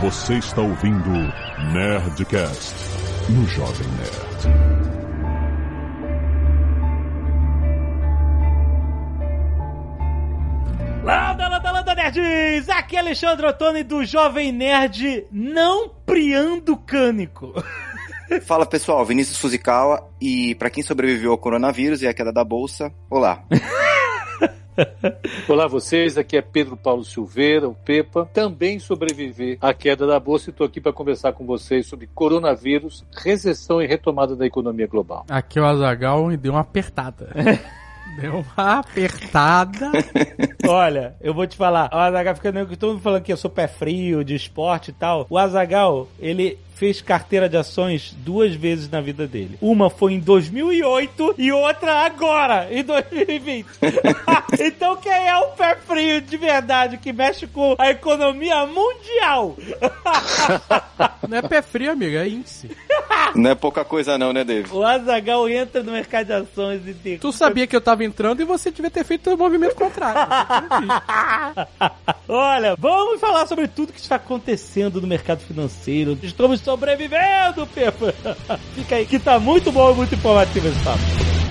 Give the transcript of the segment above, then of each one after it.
Você está ouvindo Nerdcast no Jovem Nerd. Landa, landa, landa, nerds! Aqui é Alexandre Ottoni do Jovem Nerd não priando cânico. Fala pessoal, Vinícius Fuzikawa e para quem sobreviveu ao coronavírus e à queda da bolsa, olá. Olá vocês, aqui é Pedro Paulo Silveira, o Pepa. Também sobrevivi à queda da bolsa e estou aqui para conversar com vocês sobre coronavírus, recessão e retomada da economia global. Aqui é o Azagal e deu uma apertada. Deu uma apertada. Olha, eu vou te falar, o Azagal fica que todo mundo falando que eu sou pé frio, de esporte e tal. O Azagal, ele fez carteira de ações duas vezes na vida dele. Uma foi em 2008 e outra agora, em 2020. então quem é o pé frio de verdade que mexe com a economia mundial? não é pé frio, amiga, é índice. Não é pouca coisa não, né, David? O Azagal entra no mercado de ações e tem... Tu sabia que eu tava entrando e você devia ter feito o movimento contrário. Olha, vamos falar sobre tudo que está acontecendo no mercado financeiro. Estamos sobrevivendo, Pepa. Fica aí, que tá muito bom e muito informativo esse papo.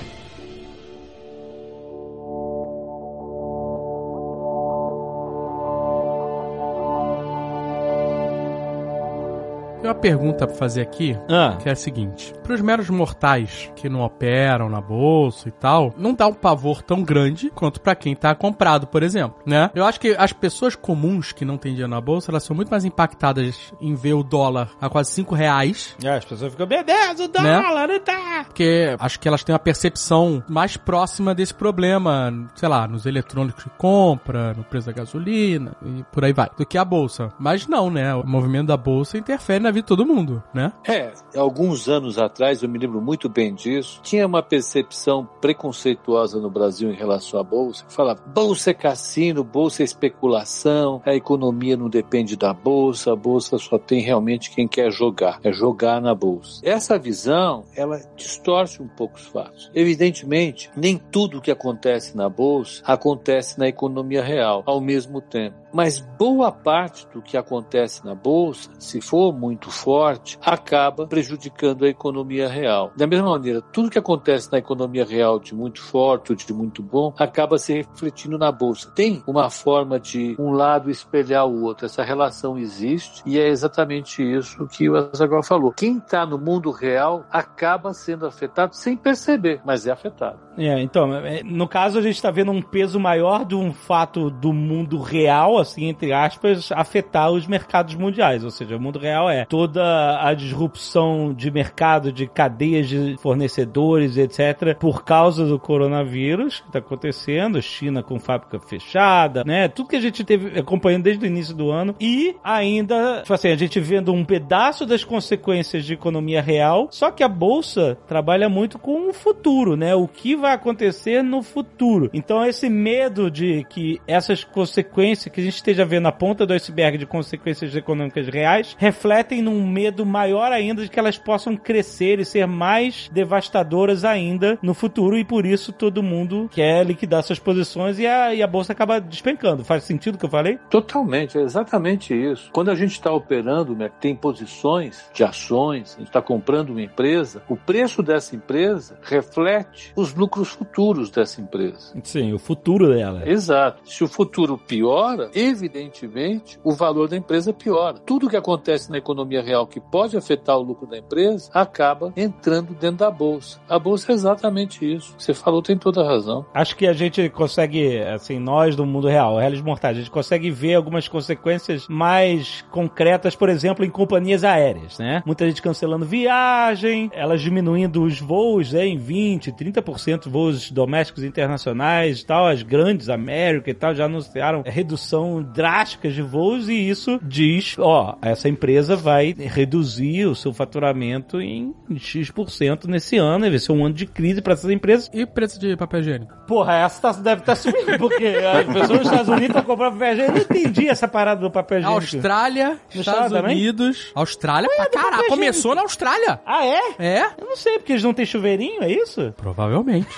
Tem uma pergunta pra fazer aqui, ah. que é a seguinte: para os meros mortais que não operam na bolsa e tal, não dá um pavor tão grande quanto para quem tá comprado, por exemplo, né? Eu acho que as pessoas comuns que não têm dinheiro na bolsa, elas são muito mais impactadas em ver o dólar a quase 5 reais. É, as pessoas ficam, meu Deus, o dólar, né? tá. Porque acho que elas têm uma percepção mais próxima desse problema, sei lá, nos eletrônicos que compra, no preço da gasolina e por aí vai, do que a bolsa. Mas não, né? O movimento da bolsa interfere na vida de todo mundo, né? É, alguns anos atrás, eu me lembro muito bem disso, tinha uma percepção preconceituosa no Brasil em relação à bolsa, que falava, bolsa é cassino, bolsa é especulação, a economia não depende da bolsa, a bolsa só tem realmente quem quer jogar, é jogar na bolsa. Essa visão, ela distorce um pouco os fatos. Evidentemente, nem tudo que acontece na bolsa acontece na economia real ao mesmo tempo. Mas boa parte do que acontece na bolsa, se for muito forte, acaba prejudicando a economia real. Da mesma maneira, tudo que acontece na economia real de muito forte ou de muito bom acaba se refletindo na bolsa. Tem uma forma de um lado espelhar o outro. Essa relação existe e é exatamente isso que o Azaghal falou. Quem está no mundo real acaba sendo afetado sem perceber, mas é afetado. É, então, no caso a gente está vendo um peso maior de um fato do mundo real, assim, entre aspas, afetar os mercados mundiais. Ou seja, o mundo real é toda a disrupção de mercado, de cadeias de fornecedores, etc., por causa do coronavírus que está acontecendo, China com fábrica fechada, né? Tudo que a gente teve acompanhando desde o início do ano. E ainda, tipo assim, a gente vendo um pedaço das consequências de economia real, só que a bolsa trabalha muito com o futuro, né? O que vai acontecer no futuro. Então, esse medo de que essas consequências que gente esteja vendo a ponta do iceberg de consequências econômicas reais refletem num medo maior ainda de que elas possam crescer e ser mais devastadoras ainda no futuro e por isso todo mundo quer liquidar suas posições e a, e a bolsa acaba despencando. Faz sentido o que eu falei? Totalmente, é exatamente isso. Quando a gente está operando, né, tem posições de ações, a gente está comprando uma empresa, o preço dessa empresa reflete os lucros futuros dessa empresa. Sim, o futuro dela. Exato. Se o futuro piora, evidentemente o valor da empresa piora. Tudo que acontece na economia real que pode afetar o lucro da empresa acaba entrando dentro da bolsa. A bolsa é exatamente isso. Você falou tem toda a razão. Acho que a gente consegue, assim, nós do mundo real, réis mortais, a gente consegue ver algumas consequências mais concretas, por exemplo, em companhias aéreas, né? Muita gente cancelando viagem, elas diminuindo os voos né, em 20, 30% voos domésticos internacionais e tal, as grandes, América e tal, já anunciaram redução drástica de voos e isso diz, ó, essa empresa vai reduzir o seu faturamento em X% nesse ano, vai ser um ano de crise para essas empresas. E preço de papel higiênico? Porra, essa tá, deve estar tá subindo, porque as pessoas nos Estados Unidos estão comprando papel higiênico. Eu não entendi essa parada do papel higiênico. Austrália, Estados Unidos. Austrália, pra caralho. Começou na Austrália. Ah, é? É. Eu não sei, porque eles não têm chuveirinho, é isso? Provavelmente.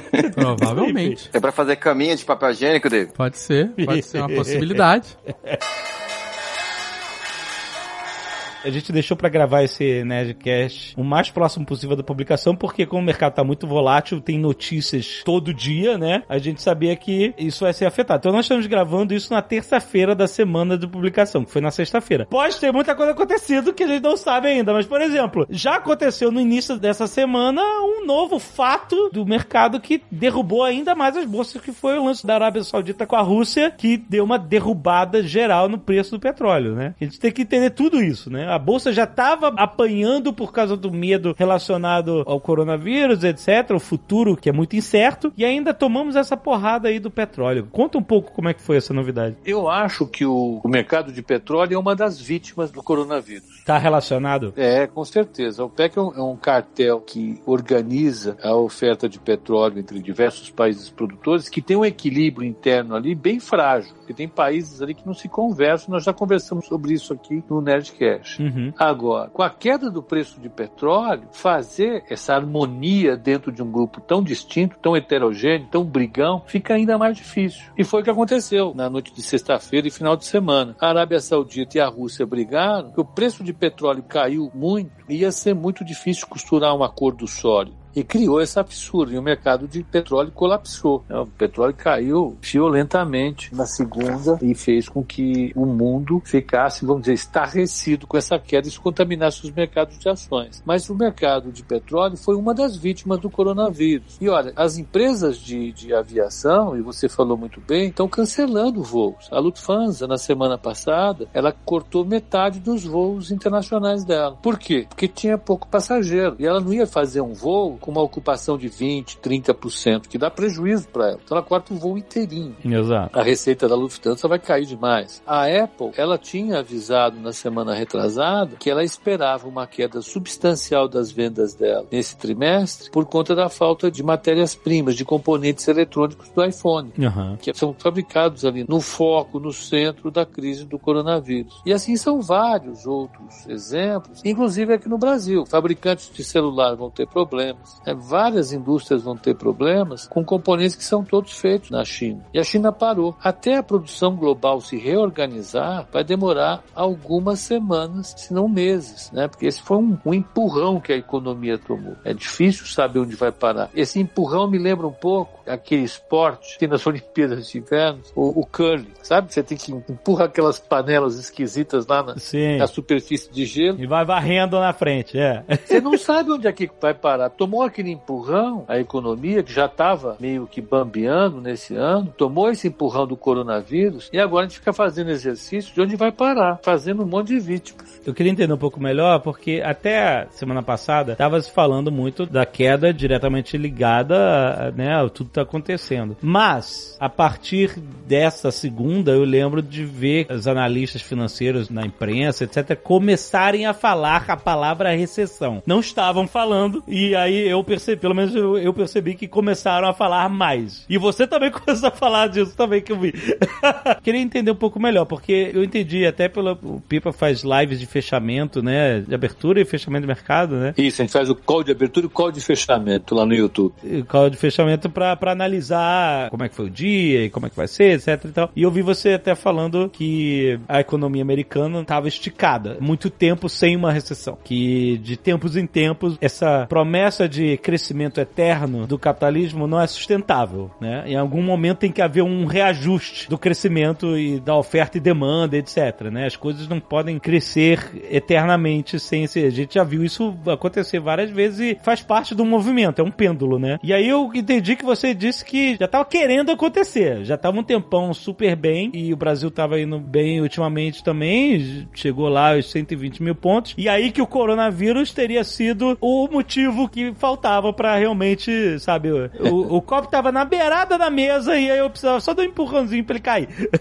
Provavelmente. É pra fazer caminho de papel higiênico, David? Pode ser, pode ser uma possibilidade. A gente deixou pra gravar esse Nerdcast o mais próximo possível da publicação, porque como o mercado tá muito volátil, tem notícias todo dia, né? A gente sabia que isso vai ser afetado. Então nós estamos gravando isso na terça-feira da semana de publicação, que foi na sexta-feira. Pode ter muita coisa acontecido que a gente não sabe ainda, mas por exemplo, já aconteceu no início dessa semana um novo fato do mercado que derrubou ainda mais as bolsas, que foi o lance da Arábia Saudita com a Rússia, que deu uma derrubada geral no preço do petróleo, né? A gente tem que entender tudo isso, né? A bolsa já estava apanhando por causa do medo relacionado ao coronavírus, etc, o futuro que é muito incerto, e ainda tomamos essa porrada aí do petróleo. Conta um pouco como é que foi essa novidade. Eu acho que o, o mercado de petróleo é uma das vítimas do coronavírus. Tá relacionado? É, com certeza. O PEC é um, é um cartel que organiza a oferta de petróleo entre diversos países produtores, que tem um equilíbrio interno ali bem frágil, porque tem países ali que não se conversam. Nós já conversamos sobre isso aqui no Nerdcast. Uhum. Agora, com a queda do preço de petróleo, fazer essa harmonia dentro de um grupo tão distinto, tão heterogêneo, tão brigão, fica ainda mais difícil. E foi o que aconteceu na noite de sexta-feira e final de semana. A Arábia Saudita e a Rússia brigaram, que o preço de petróleo caiu muito, ia ser muito difícil costurar um acordo sólido e criou essa fissura e o mercado de petróleo colapsou. O petróleo caiu violentamente na segunda e fez com que o mundo ficasse, vamos dizer, estarrecido com essa queda isso contaminasse os mercados de ações. Mas o mercado de petróleo foi uma das vítimas do coronavírus. E olha, as empresas de, de aviação, e você falou muito bem, estão cancelando voos. A Lufthansa, na semana passada, ela cortou metade dos voos internacionais dela. Por quê? Porque tinha pouco passageiro e ela não ia fazer um voo com uma ocupação de 20, 30%, que dá prejuízo para ela. Então ela corta o voo inteirinho. Exato. A receita da Lufthansa vai cair demais. A Apple, ela tinha avisado na semana retrasada que ela esperava uma queda substancial das vendas dela nesse trimestre por conta da falta de matérias-primas, de componentes eletrônicos do iPhone, Uhum. que são fabricados ali no foco, no centro da crise do coronavírus. E assim são vários outros exemplos, inclusive aqui no Brasil. Fabricantes de celular vão ter problemas, né? várias indústrias vão ter problemas com componentes que são todos feitos na China. E a China parou. Até a produção global se reorganizar, vai demorar algumas semanas, se não meses, né? Porque esse foi um, um empurrão que a economia tomou. É difícil saber onde vai parar. Esse empurrão me lembra um pouco aquele esporte que nas Olimpíadas de Inverno, o, o curling, sabe? Você tem que empurrar aquelas panelas esquisitas lá na, na superfície de gelo. E vai varrendo na frente, é. Você não sabe onde é que vai parar. Tomou aquele empurrão, a economia, que já estava meio que bambeando nesse ano, tomou esse empurrão do coronavírus e agora a gente fica fazendo exercício de onde vai parar, fazendo um monte de vítimas. Eu queria entender um pouco melhor, porque até a semana passada estava se falando muito da queda diretamente ligada, né, a tudo que tá acontecendo. Mas, a partir dessa segunda, eu lembro de ver os analistas financeiros na imprensa, etc., começarem a falar a palavra recessão. Não estavam falando, e aí eu percebi, pelo menos eu, eu percebi que começaram a falar mais. E você também começou a falar disso também que eu vi. queria entender um pouco melhor, porque eu entendi até pelo o Pipa faz lives de fechamento, né, de abertura e fechamento de mercado, né? Isso, a gente faz o call de abertura e o call de fechamento lá no YouTube. E call de fechamento pra, pra analisar como é que foi o dia e como é que vai ser, etc e tal. E eu vi você até falando que a economia americana estava esticada, muito tempo sem uma recessão, que de tempos em tempos essa promessa de crescimento eterno do capitalismo não é sustentável, né? Em algum momento tem que haver um reajuste do crescimento e da oferta e demanda, etc, né? As coisas não podem crescer eternamente sem ser. A gente já viu isso acontecer várias vezes e faz parte do movimento, é um pêndulo, né? E aí eu entendi que você disse que já tava querendo acontecer, já tava um tempão super bem e o Brasil tava indo bem ultimamente também, chegou lá aos 120 mil pontos, e aí que o coronavírus teria sido o motivo que faltava pra realmente, sabe, o, o copo tava na beirada da mesa e aí eu precisava só dar um empurrãozinho pra ele cair.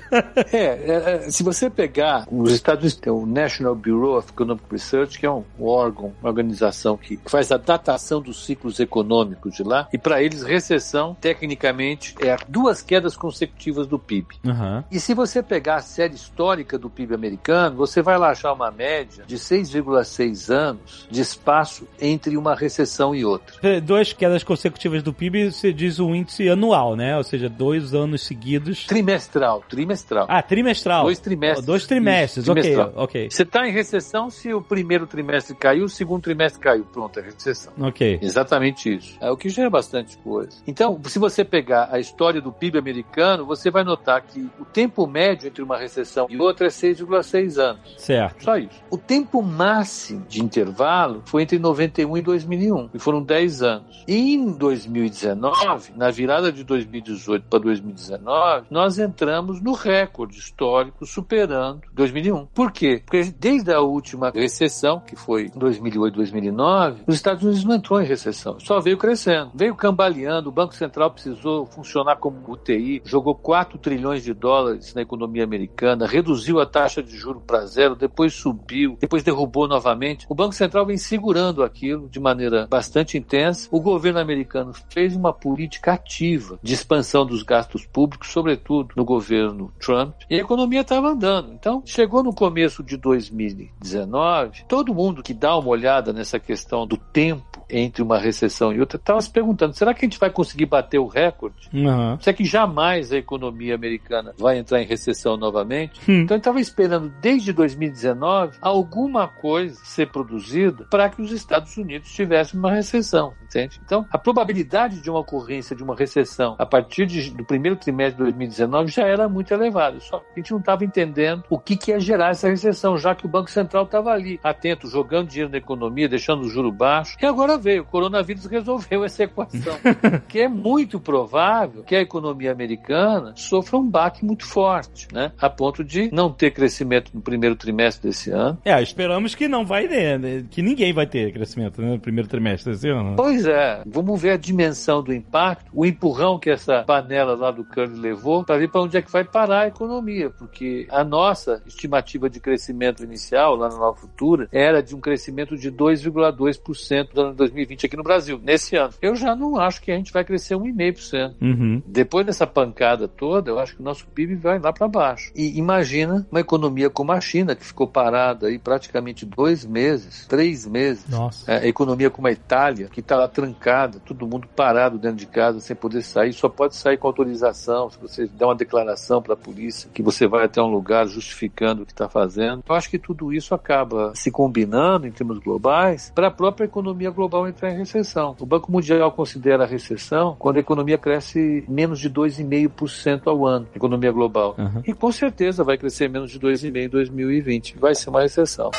É, é, é, se você pegar os Estados Unidos, tem o National Bureau of Economic Research, que é um órgão, uma organização que faz a datação dos ciclos econômicos de lá, e para eles recessão, tecnicamente, é duas quedas consecutivas do PIB. Uhum. E se você pegar a série histórica do PIB americano, você vai lá achar uma média de 6,6 anos de espaço entre uma recessão e outra. Outra. Duas quedas consecutivas do PIB, você diz o índice anual, né? Ou seja, dois anos seguidos. Trimestral, trimestral. Ah, trimestral. Dois trimestres. Dois trimestres, Isso, ok, trimestral. ok. Você está em recessão se o primeiro trimestre caiu, o segundo trimestre caiu. Pronto, é recessão. Ok. Exatamente isso. É o que gera bastante coisa. Então, se você pegar a história do PIB americano, você vai notar que o tempo médio entre uma recessão e outra é 6,6 anos. Certo. Só isso. O tempo máximo de intervalo foi entre 91 e 2001, e foram 10 anos. Em 2019, na virada de 2018 para 2019, nós entramos no recorde histórico, superando 2001. Por quê? Porque desde a última recessão, que foi em 2008, 2009, os Estados Unidos não entrou em recessão, só veio crescendo. Veio cambaleando, o Banco Central precisou funcionar como UTI, jogou 4 trilhões de dólares na economia americana, reduziu a taxa de juro para zero, depois subiu, depois derrubou novamente. O Banco Central vem segurando aquilo de maneira bastante intensa. O governo americano fez uma política ativa de expansão dos gastos públicos, sobretudo no governo Trump, e a economia estava andando. Então, chegou no começo de 2019, todo mundo que dá uma olhada nessa questão do tempo entre uma recessão e outra estava se perguntando: será que a gente vai conseguir bater o recorde? Uhum. Será que jamais a economia americana vai entrar em recessão novamente? Hum. Então, ele estava esperando desde 2019 alguma coisa ser produzida para que os Estados Unidos tivessem uma recessão, entende? Então, a probabilidade de uma ocorrência de uma recessão a partir de- do primeiro trimestre de 2019 já era muito elevada. Só que a gente não estava entendendo o que, que ia gerar essa recessão, já que o Banco Central estava ali, atento, jogando dinheiro na economia, deixando o juro baixo. E agora veio, o coronavírus resolveu essa equação. que é muito provável que a economia americana sofra um baque muito forte, né? A ponto de não ter crescimento no primeiro trimestre desse ano. É, esperamos que não vai ter, né? que ninguém vai ter crescimento né, no primeiro trimestre desse ano. Pois é, vamos ver a dimensão do impacto, o empurrão que essa panela lá do Curly levou para ver para onde é que vai parar a economia, porque a nossa estimativa de crescimento inicial lá na Nova Futura era de um crescimento de 2,2% no ano 2020 aqui no Brasil, nesse ano. Eu já não acho que a gente vai crescer 1,5%. Uhum. Depois dessa pancada toda, eu acho que o nosso PIB vai lá para baixo. E imagina uma economia como a China, que ficou parada aí praticamente dois meses, três meses. Nossa. É, a economia como a Itália, que está lá trancada, todo mundo parado dentro de casa, sem poder sair, só pode sair com autorização, se você der uma declaração para a polícia, que você vai até um lugar justificando o que está fazendo. Eu acho que tudo isso acaba se combinando em termos globais para a própria economia global entrar em recessão. O Banco Mundial considera a recessão quando a economia cresce menos de 2,5% ao ano, economia global. Uhum. E com certeza vai crescer menos de 2,5% em 2020. Vai ser uma recessão.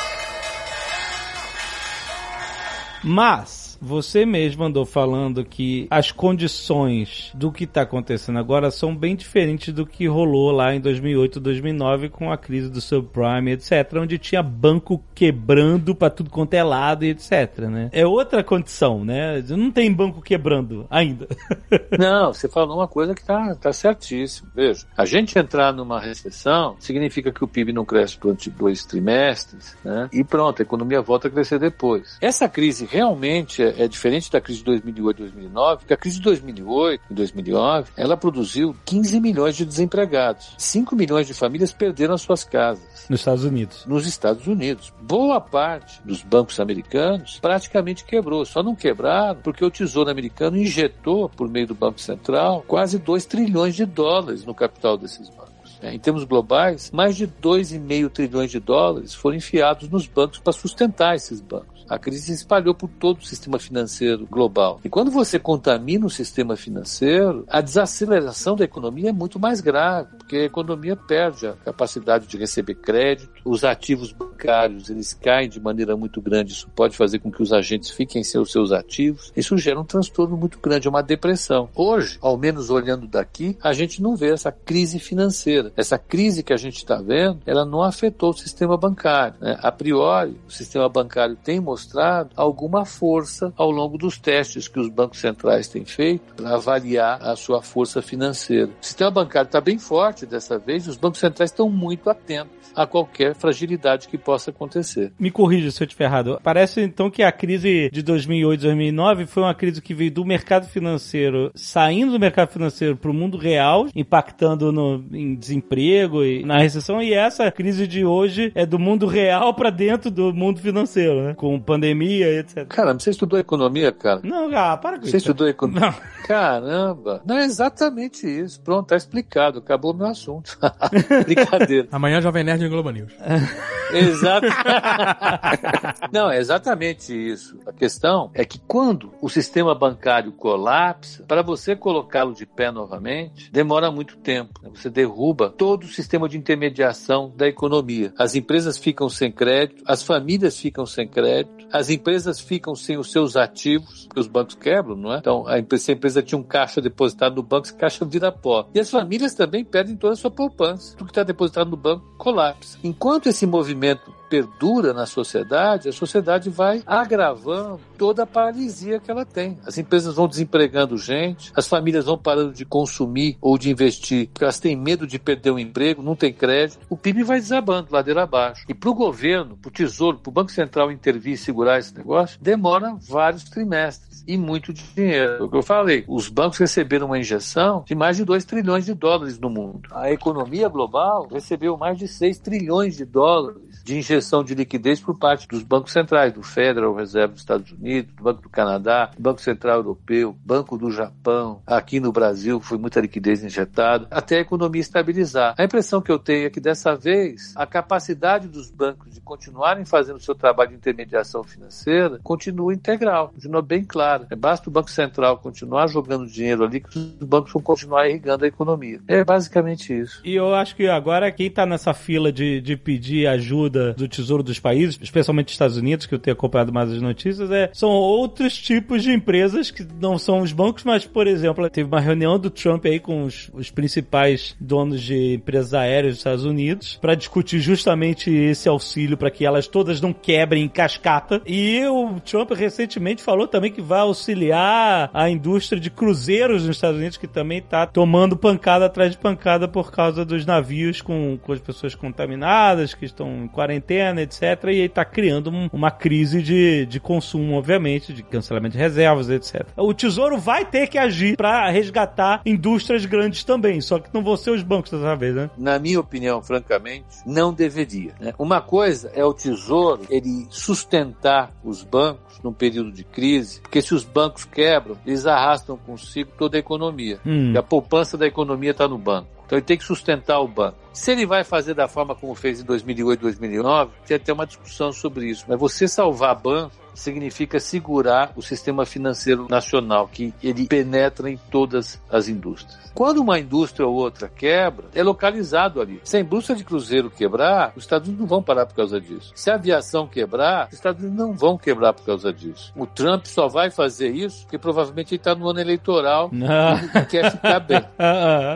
Mas você mesmo andou falando que as condições do que está acontecendo agora são bem diferentes do que rolou lá em 2008, 2009 com a crise do subprime, etc, onde tinha banco quebrando para tudo quanto é lado e etc, né? É outra condição, né? Não tem banco quebrando ainda. Não, você falou uma coisa que tá, tá certíssimo. Veja, a gente entrar numa recessão significa que o PIB não cresce durante dois trimestres, né? E pronto, a economia volta a crescer depois. Essa crise realmente é, é diferente da crise de 2008 e 2009, porque a crise de 2008 e 2009, ela produziu 15 milhões de desempregados. 5 milhões de famílias perderam as suas casas Nos Estados Unidos. nos Estados Unidos. Boa parte dos bancos americanos praticamente quebrou. Só não quebraram porque o Tesouro americano injetou, por meio do Banco Central, quase 2 trilhões de dólares no capital desses bancos. É, Em termos globais, mais de 2,5 trilhões de dólares foram enfiados nos bancos para sustentar esses bancos. A crise se espalhou por todo o sistema financeiro global. E quando você contamina o sistema financeiro, a desaceleração da economia é muito mais grave, porque a economia perde a capacidade de receber crédito, os ativos bancários eles caem de maneira muito grande, isso pode fazer com que os agentes fiquem sem os seus ativos. Isso gera um transtorno muito grande, é uma depressão. Hoje, ao menos olhando daqui, a gente não vê essa crise financeira. Essa crise que a gente está vendo, ela não afetou o sistema bancário. né? A priori, o sistema bancário tem mostrado alguma força ao longo dos testes que os bancos centrais têm feito para avaliar a sua força financeira. O sistema bancário está bem forte dessa vez os bancos centrais estão muito atentos a qualquer fragilidade que possa acontecer. Me corrija se eu estiver errado. Parece então que a crise de 2008, 2009 foi uma crise que veio do mercado financeiro, saindo do mercado financeiro para o mundo real, impactando no, em desemprego e na recessão. E essa crise de hoje é do mundo real para dentro do mundo financeiro, né? Com pandemia, etc. Cara, você estudou economia, cara? Não, ah, para com Você isso. estudou economia? Não. Caramba! Não é exatamente isso. Pronto, tá explicado. Acabou o meu assunto. Brincadeira. Amanhã Jovem Nerd em Globo News. Exato. Não, é exatamente isso. A questão é que quando o sistema bancário colapsa, para você colocá-lo de pé novamente, demora muito tempo. Você derruba todo o sistema de intermediação da economia. As empresas ficam sem crédito, as famílias ficam sem crédito, as empresas ficam sem os seus ativos, porque os bancos quebram, não é? Então, a empresa, se a empresa tinha um caixa depositado no banco, esse caixa vira pó. E as famílias também perdem toda a sua poupança. Tudo que está depositado no banco colapsa. Enquanto esse movimento perdura na sociedade, a sociedade vai agravando toda a paralisia que ela tem. As empresas vão desempregando gente, as famílias vão parando de consumir ou de investir, porque elas têm medo de perder o emprego, não tem crédito. O PIB vai desabando, ladeira abaixo. E para o governo, para o Tesouro, para o Banco Central intervir e segurar esse negócio, demora vários trimestres e muito dinheiro. É o que eu falei, os bancos receberam uma injeção de mais de 2 trilhões de dólares no mundo. A economia global recebeu mais de 6 trilhões de dólares de injeção de liquidez por parte dos bancos centrais, do Federal Reserve dos Estados Unidos, do Banco do Canadá, do Banco Central Europeu, Banco do Japão. Aqui no Brasil foi muita liquidez injetada, até a economia estabilizar. A impressão que eu tenho é que dessa vez a capacidade dos bancos de continuarem fazendo o seu trabalho de intermediação financeira continua integral, continua bem clara. Basta o Banco Central continuar jogando dinheiro ali que os bancos vão continuar irrigando a economia. É basicamente isso. E eu acho que agora quem tá nessa fila de, de pedir ajuda do Tesouro dos países, especialmente dos Estados Unidos, que eu tenho acompanhado mais as notícias, é, são outros tipos de empresas que não são os bancos, mas, por exemplo, teve uma reunião do Trump aí com os, os principais donos de empresas aéreas dos Estados Unidos para discutir justamente esse auxílio para que elas todas não quebrem em cascata. E o Trump recentemente falou também que vai auxiliar a indústria de cruzeiros nos Estados Unidos, que também está tomando pancada atrás de pancada por causa dos navios com, com as pessoas contaminadas, que estão em quarentena, etc. E aí tá criando um- uma crise de, de consumo, obviamente, de cancelamento de reservas, etc. O Tesouro vai ter que agir para resgatar indústrias grandes também, só que não vão ser os bancos dessa vez, né? na minha opinião, francamente, não deveria. né? Uma coisa é o Tesouro ele sustentar os bancos num período de crise, porque se os bancos quebram, eles arrastam consigo toda a economia. Hum. E a poupança da economia está no banco. Então ele tem que sustentar o banco. Se ele vai fazer da forma como fez em 2008, 2009, tem até uma discussão sobre isso. Mas você salvar banco significa segurar o sistema financeiro nacional, que ele penetra em todas as indústrias. Quando uma indústria ou outra quebra, é localizado ali. Se a indústria de cruzeiro quebrar, os Estados Unidos não vão parar por causa disso. Se a aviação quebrar, os Estados Unidos não vão quebrar por causa disso. O Trump só vai fazer isso porque provavelmente ele está no ano eleitoral Não. e quer ficar bem.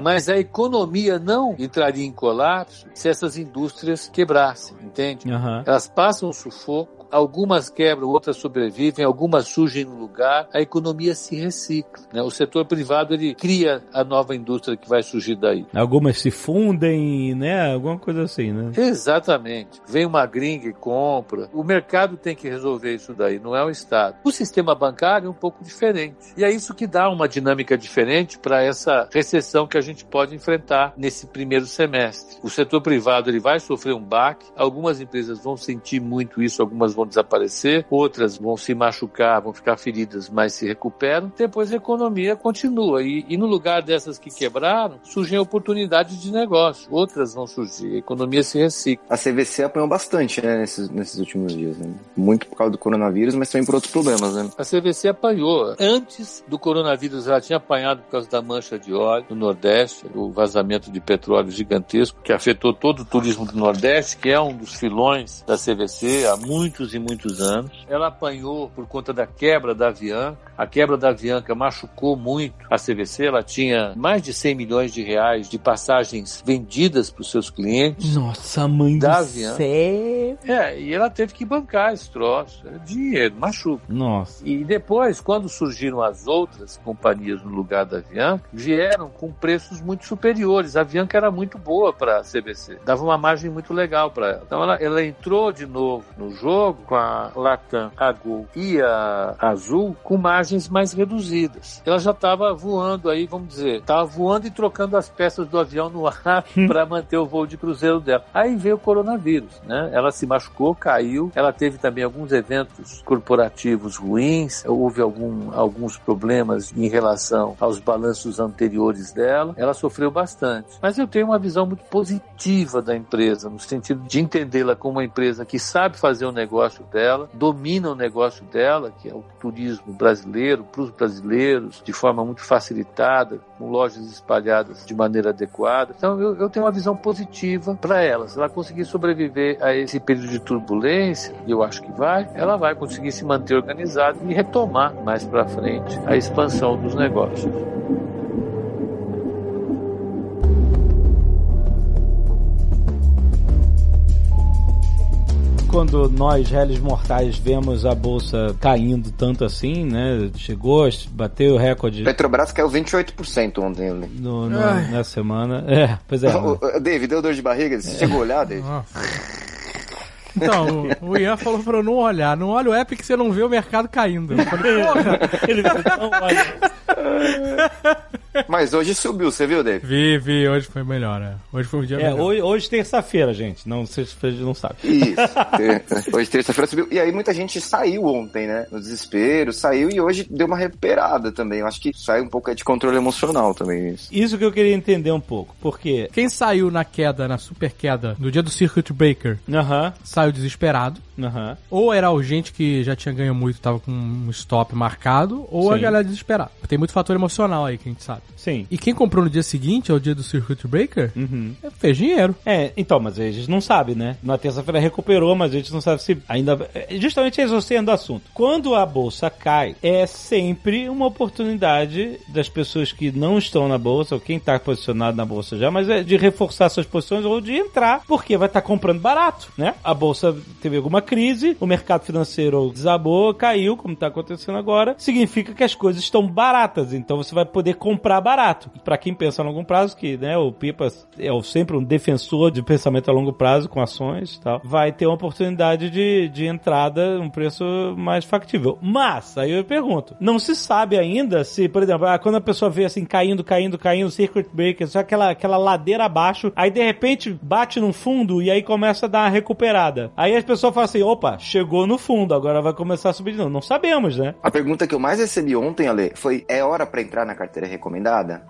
Mas a economia não entraria em colapso se essas indústrias quebrassem, entende? Aham. Elas passam sufoco, algumas quebram, outras sobrevivem, algumas surgem no lugar, a economia se recicla. né? O setor privado ele cria a nova indústria que vai surgir daí. Algumas se fundem, né? Alguma coisa assim, né? Exatamente. Vem uma gringa e compra. O mercado tem que resolver isso daí, não é o Estado. O sistema bancário é um pouco diferente. E é isso que dá uma dinâmica diferente para essa recessão que a gente pode enfrentar nesse primeiro semestre. O setor privado ele vai sofrer um baque, algumas empresas vão sentir muito isso, algumas vão desaparecer, outras vão se machucar, vão ficar feridas, mas se recuperam. Depois a economia continua. E, e no lugar dessas que quebraram, surgem oportunidades de negócio. Outras vão surgir. A economia se recicla. A CVC apanhou bastante, né, nesses, nesses últimos dias, né? Muito por causa do coronavírus, mas também por outros problemas, né? A CVC apanhou. Antes do coronavírus, ela tinha apanhado por causa da mancha de óleo no Nordeste, o vazamento de petróleo gigantesco que afetou todo o turismo do Nordeste, que é um dos filões da CVC há muitos e muitos anos. Ela apanhou por conta da quebra da Avianca. A quebra da Avianca machucou muito a CVC. Ela tinha mais de 100 milhões de reais de passagens vendidas para os seus clientes. Nossa, mãe Da do céu. É, e ela teve que bancar esse troço. É dinheiro, machuca. Nossa. E depois, quando surgiram as outras companhias no lugar da Avianca, vieram com preços muito superiores. A Avianca era muito boa para a CBC, dava uma margem muito legal para ela. Então ela, ela entrou de novo no jogo logo com a Latam, a Gol e a Azul com margens mais reduzidas. Ela já estava voando aí, vamos dizer, estava voando e trocando as peças do avião no ar para manter o voo de cruzeiro dela. Aí veio o coronavírus, né? Ela se machucou, caiu, ela teve também alguns eventos corporativos ruins, houve algum, alguns problemas em relação aos balanços anteriores dela, ela sofreu bastante. Mas eu tenho uma visão muito positiva da empresa, no sentido de entendê-la como uma empresa que sabe fazer o negócio dela, domina o negócio dela, que é o turismo brasileiro, para os brasileiros, de forma muito facilitada, com lojas espalhadas de maneira adequada. Então eu, eu tenho uma visão positiva para ela. Se ela conseguir sobreviver a esse período de turbulência, e eu acho que vai, ela vai conseguir se manter organizada e retomar mais para frente a expansão dos negócios. Quando nós, réis mortais, vemos a bolsa caindo tanto assim, né? Chegou, bateu o recorde. Petrobras caiu 28% ontem. No, no, na semana. É, pois é. O, o, David, deu dor de barriga? Você é. chegou a olhar, David? Então, o Ian falou pra eu não olhar. Não olha o app que você não vê o mercado caindo. Eu falei, porra! Ele falou, não olha. Mas hoje subiu, você viu, David? Vi, vi, hoje foi melhor, né? Hoje foi um dia é, melhor. Hoje, hoje terça-feira, gente. Não, sexta-feira não sabe. Isso. hoje terça-feira subiu. E aí muita gente saiu ontem, né? No desespero, saiu e hoje deu uma recuperada também. Eu acho que sai um pouco de controle emocional também. Isso. isso que eu queria entender um pouco. Porque. Quem saiu na queda, na super queda, no dia do Circuit Breaker, uh -huh. saiu desesperado. Uhum. Ou era o gente que já tinha ganho muito, tava com um stop marcado, ou Sim. a galera desesperada. Tem muito fator emocional aí que a gente sabe. Sim. E quem comprou no dia seguinte, ao dia do Circuit Breaker, uhum. fez dinheiro. É, então, mas a gente não sabe, né? Na terça-feira recuperou, mas a gente não sabe se ainda. É, justamente exorcendo o assunto. Quando a bolsa cai, é sempre uma oportunidade das pessoas que não estão na bolsa, ou quem está posicionado na bolsa já, mas é de reforçar suas posições ou de entrar, porque vai estar tá comprando barato, né? A bolsa teve alguma crise, o mercado financeiro desabou, caiu, como está acontecendo agora, significa que as coisas estão baratas, então você vai poder comprar barato. Para quem pensa a longo prazo, que né, o Pipa é sempre um defensor de pensamento a longo prazo com ações e tal, vai ter uma oportunidade de, de entrada, um preço mais factível. Mas, aí eu pergunto, não se sabe ainda se, por exemplo, ah, quando a pessoa vê assim, caindo, caindo, caindo, circuit breaker, só aquela, aquela ladeira abaixo, aí de repente bate num fundo e aí começa a dar uma recuperada. Aí as pessoas falam assim, opa, chegou no fundo, agora vai começar a subir de novo. Não sabemos, né? A pergunta que eu mais recebi ontem, Ale, foi: é hora para entrar na carteira recomendada?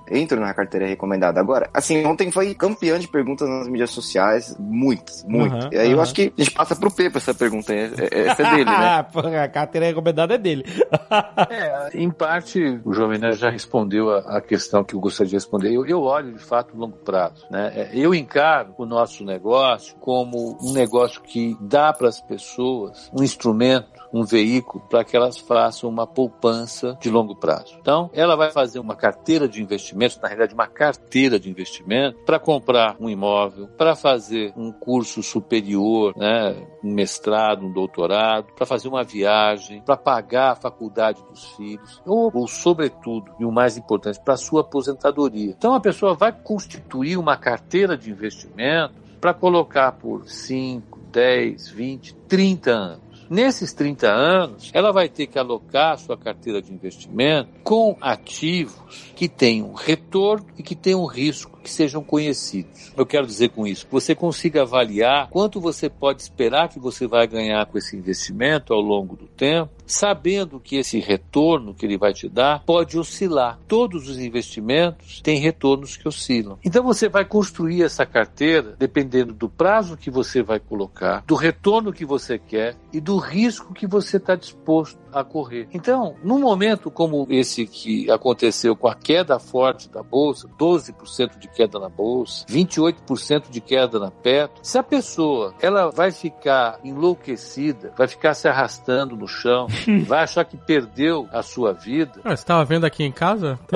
Entro na carteira recomendada agora? Assim, ontem foi campeã de perguntas nas mídias sociais, muitas, muitas. Uhum, e aí uhum. eu acho que a gente passa pro Pepe essa pergunta, essa é dele, né? a carteira recomendada é dele. é, em parte, o Jovem Nerd já respondeu a, a, questão que eu gostaria de responder. Eu, eu olho, de fato, o longo prazo, né? É, eu encaro o nosso negócio como um negócio que dá para as pessoas um instrumento um veículo para que elas façam uma poupança de longo prazo. Então, ela vai fazer uma carteira de investimentos, na realidade, uma carteira de investimento para comprar um imóvel, para fazer um curso superior, né, um mestrado, um doutorado, para fazer uma viagem, para pagar a faculdade dos filhos, ou, ou sobretudo, e o mais importante, para sua aposentadoria. Então, a pessoa vai constituir uma carteira de investimentos para colocar por 5, 10, 20, 30 anos. Nesses 30 anos, ela vai ter que alocar sua carteira de investimento com ativos que tenham retorno e que tenham risco, que sejam conhecidos. Eu quero dizer com isso que você consiga avaliar quanto você pode esperar que você vai ganhar com esse investimento ao longo do tempo, sabendo que esse retorno que ele vai te dar pode oscilar. Todos os investimentos têm retornos que oscilam. Então você vai construir essa carteira dependendo do prazo que você vai colocar, do retorno que você quer e do risco que você está disposto a correr. Então, num momento como esse que aconteceu com a queda forte da bolsa, 12% de queda na bolsa, 28% de queda na Petro, se a pessoa ela vai ficar enlouquecida, vai ficar se arrastando no chão, vai achar que perdeu a sua vida. Ah, você estava vendo aqui em casa?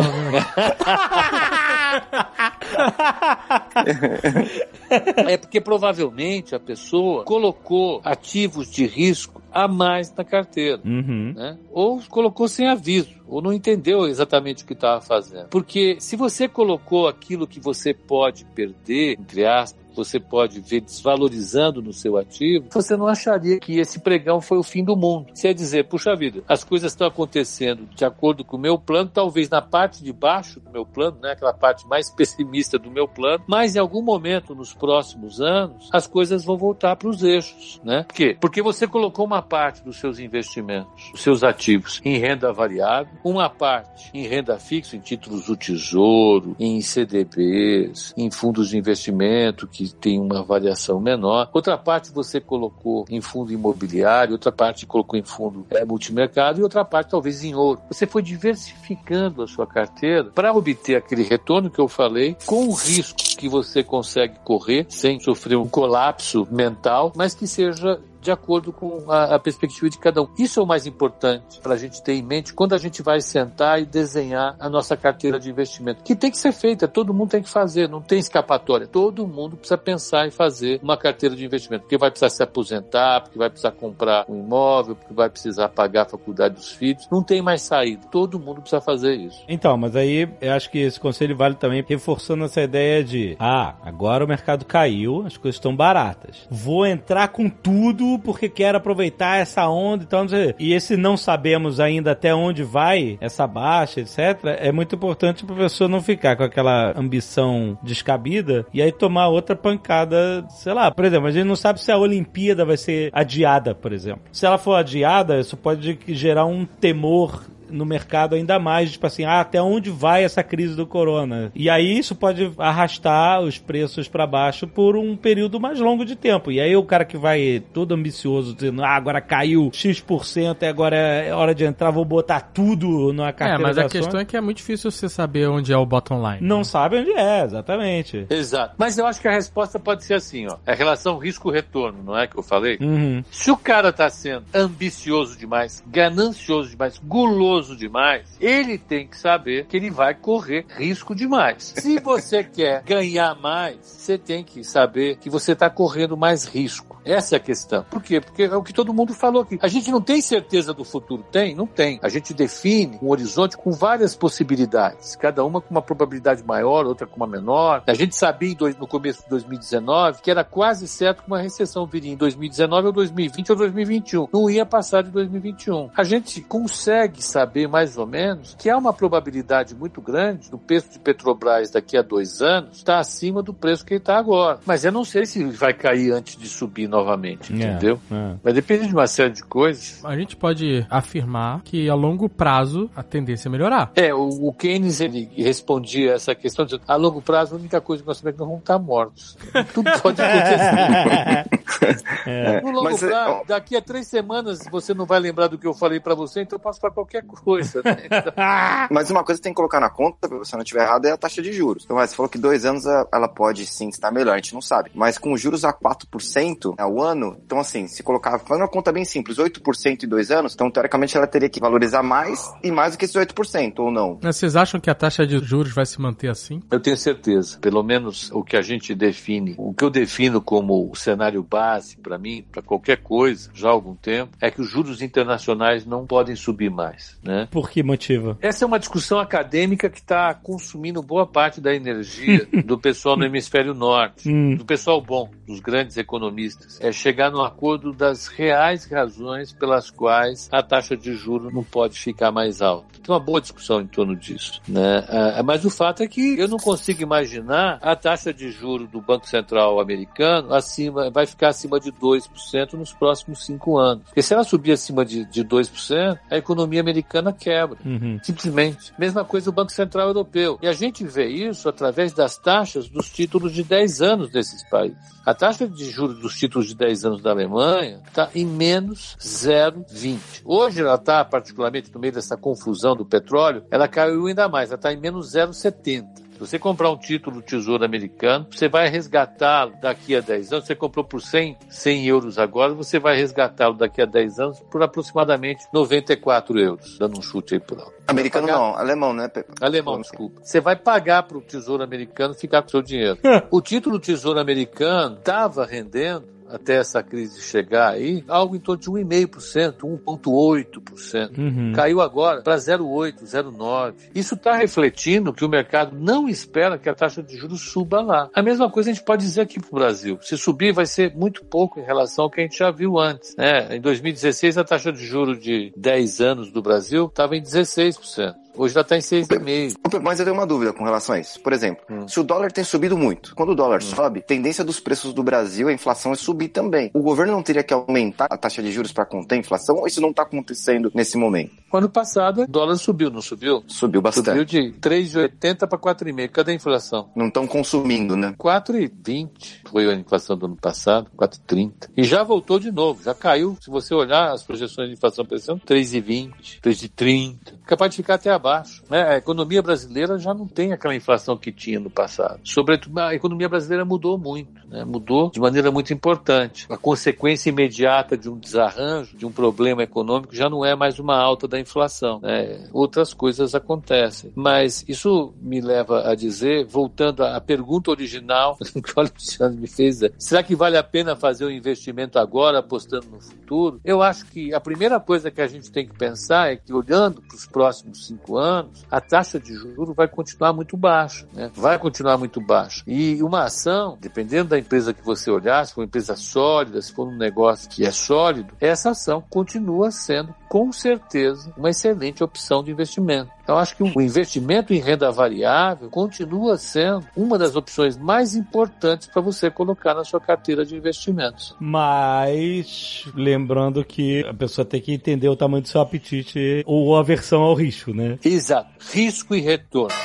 é porque provavelmente a pessoa colocou ativos de risco a mais na carteira, uhum. né? Ou colocou sem aviso ou não entendeu exatamente o que estava fazendo. Porque se você colocou aquilo que você pode perder, entre aspas, você pode ver desvalorizando no seu ativo, você não acharia que esse pregão foi o fim do mundo. Você ia dizer, puxa vida, as coisas estão acontecendo de acordo com o meu plano, talvez na parte de baixo do meu plano, né, aquela parte mais pessimista do meu plano, mas em algum momento nos próximos anos, as coisas vão voltar para os eixos, né? Por quê? Porque você colocou uma parte dos seus investimentos, dos seus ativos em renda variável, uma parte em renda fixa, em títulos do tesouro, em CDBs, em fundos de investimento que tem uma variação menor. Outra parte você colocou em fundo imobiliário, outra parte colocou em fundo é, multimercado e outra parte talvez em ouro. Você foi diversificando a sua carteira para obter aquele retorno que eu falei, com o risco que você consegue correr sem sofrer um colapso mental, mas que seja de acordo com a, a perspectiva de cada um. Isso é o mais importante para a gente ter em mente quando a gente vai sentar e desenhar a nossa carteira de investimento, que tem que ser feita, todo mundo tem que fazer, não tem escapatória. Todo mundo precisa pensar em fazer uma carteira de investimento, porque vai precisar se aposentar, porque vai precisar comprar um imóvel, porque vai precisar pagar a faculdade dos filhos. Não tem mais saída. Todo mundo precisa fazer isso. Então, mas aí eu acho que esse conselho vale também reforçando essa ideia de, ah, agora o mercado caiu, as coisas estão baratas. Vou entrar com tudo porque quer aproveitar essa onda e tal. E esse não sabemos ainda até onde vai essa baixa, etc. É muito importante o professor não ficar com aquela ambição descabida e aí tomar outra pancada, sei lá. Por exemplo, a gente não sabe se a Olimpíada vai ser adiada, por exemplo. Se ela for adiada, isso pode gerar um temor no mercado ainda mais, tipo assim, ah, até onde vai essa crise do corona? E aí isso pode arrastar os preços para baixo por um período mais longo de tempo. E aí o cara que vai todo ambicioso, dizendo, ah, agora caiu X% e agora é hora de entrar, vou botar tudo na carteira É, mas a questão é que é muito difícil você saber onde é o bottom line. Não né? sabe onde é, exatamente. Exato. Mas eu acho que a resposta pode ser assim, ó. É a relação risco-retorno, não é que eu falei? Uhum. Se o cara tá sendo ambicioso demais, ganancioso demais, guloso demais, ele tem que saber que ele vai correr risco demais. Se você quer ganhar mais, você tem que saber que você está correndo mais risco. Essa é a questão. Por quê? Porque é o que todo mundo falou aqui. A gente não tem certeza do futuro. Tem? Não tem. A gente define um horizonte com várias possibilidades, cada uma com uma probabilidade maior, outra com uma menor. A gente sabia no começo de 2019 que era quase certo que uma recessão viria em 2019 ou 2020 ou 2021. Não ia passar de 2021. A gente consegue saber mais ou menos que há uma probabilidade muito grande do preço de Petrobras daqui a dois anos estar acima do preço que ele está agora. Mas eu não sei se vai cair antes de subir novamente, é, entendeu? É. Vai depender de uma série de coisas. A gente pode afirmar que a longo prazo a tendência é melhorar. É, o, o Keynes ele respondia essa questão dizendo, a longo prazo a única coisa que nós sabemos é que nós vamos estar mortos. Tudo pode acontecer. é. No longo Mas, é, prazo, daqui a três semanas você não vai lembrar do que eu falei para você, então eu passo para qualquer coisa. Né? Então... Mas uma coisa que tem que colocar na conta, se você não estiver errado, é a taxa de juros. Então, você falou que dois anos ela pode sim estar melhor, a gente não sabe. Mas com juros a 4%, ao ano, então assim, se colocar, fazendo uma conta bem simples, 8% em dois anos, então teoricamente ela teria que valorizar mais e mais do que esses 8%, ou não? Mas vocês acham que a taxa de juros vai se manter assim? Eu tenho certeza. Pelo menos o que a gente define, o que eu defino como o cenário base para mim, para qualquer coisa, já há algum tempo, é que os juros internacionais não podem subir mais, né? Por que motivo? Essa é uma discussão acadêmica que está consumindo boa parte da energia do pessoal no hemisfério norte, hum. do pessoal bom, dos grandes economistas é chegar no acordo das reais razões pelas quais a taxa de juros não pode ficar mais alta. Tem uma boa discussão em torno disso, né? Ah, mas o fato é que eu não consigo imaginar a taxa de juros do Banco Central americano acima, vai ficar acima de 2% nos próximos cinco anos. Porque se ela subir acima de, de 2%, a economia americana quebra. Uhum. Simplesmente. Mesma coisa o Banco Central Europeu. E a gente vê isso através das taxas dos títulos de 10 anos desses países. A taxa de juros dos títulos de 10 anos da Alemanha está em menos 0,20. Hoje ela está, particularmente no meio dessa confusão do petróleo, ela caiu ainda mais, ela está em menos 0,70. Se você comprar um título do Tesouro Americano, você vai resgatá-lo daqui a 10 anos. Você comprou por 100, 100 euros agora, você vai resgatá-lo daqui a 10 anos por aproximadamente 94 euros, dando um chute aí por alto. Americano pagar... não, alemão, né, Pepe? Alemão, desculpa. Você vai pagar para o Tesouro Americano ficar com o seu dinheiro. o título do Tesouro Americano estava rendendo até essa crise chegar aí, algo em torno de 1,5%, 1,8%. Uhum. Caiu agora para 0,8%, 0,9%. Isso está refletindo que o mercado não espera que a taxa de juros suba lá. A mesma coisa a gente pode dizer aqui para o Brasil. Se subir, vai ser muito pouco em relação ao que a gente já viu antes. Né? Em 2016, a taxa de juros de 10 anos do Brasil estava em 16%. Hoje já está em 6,5. Mas eu tenho uma dúvida com relação a isso. Por exemplo, hum. se o dólar tem subido muito, quando o dólar hum. sobe, tendência dos preços do Brasil, a inflação é subir também. O governo não teria que aumentar a taxa de juros para conter a inflação ou isso não está acontecendo nesse momento? Ano passado, o dólar subiu, não subiu? Subiu bastante. Subiu de 3,80 para 4,5. Cadê a inflação? Não estão consumindo, né? 4,20 foi a inflação do ano passado, 4,30. E já voltou de novo, já caiu. Se você olhar as projeções de inflação para esse ano, 3,20, 3,30. Capaz de ficar até abaixo. Né? A economia brasileira já não tem aquela inflação que tinha no passado. Sobretudo, a economia brasileira mudou muito, né? mudou de maneira muito importante. A consequência imediata de um desarranjo, de um problema econômico, já não é mais uma alta da inflação. Né? Outras coisas acontecem. Mas isso me leva a dizer, voltando à pergunta original que o Alexandre me fez, é, será que vale a pena fazer um investimento agora, apostando no futuro? Eu acho que a primeira coisa que a gente tem que pensar é que, olhando para os próximos cinco anos, a taxa de juros vai continuar muito baixa, né? vai continuar muito baixa. E uma ação, dependendo da empresa que você olhar, se for uma empresa sólida, se for um negócio que é sólido, essa ação continua sendo, com certeza, uma excelente opção de investimento. Eu acho que o investimento em renda variável continua sendo uma das opções mais importantes para você colocar na sua carteira de investimentos. Mas lembrando que a pessoa tem que entender o tamanho do seu apetite ou aversão ao risco, né? Exato. Risco e retorno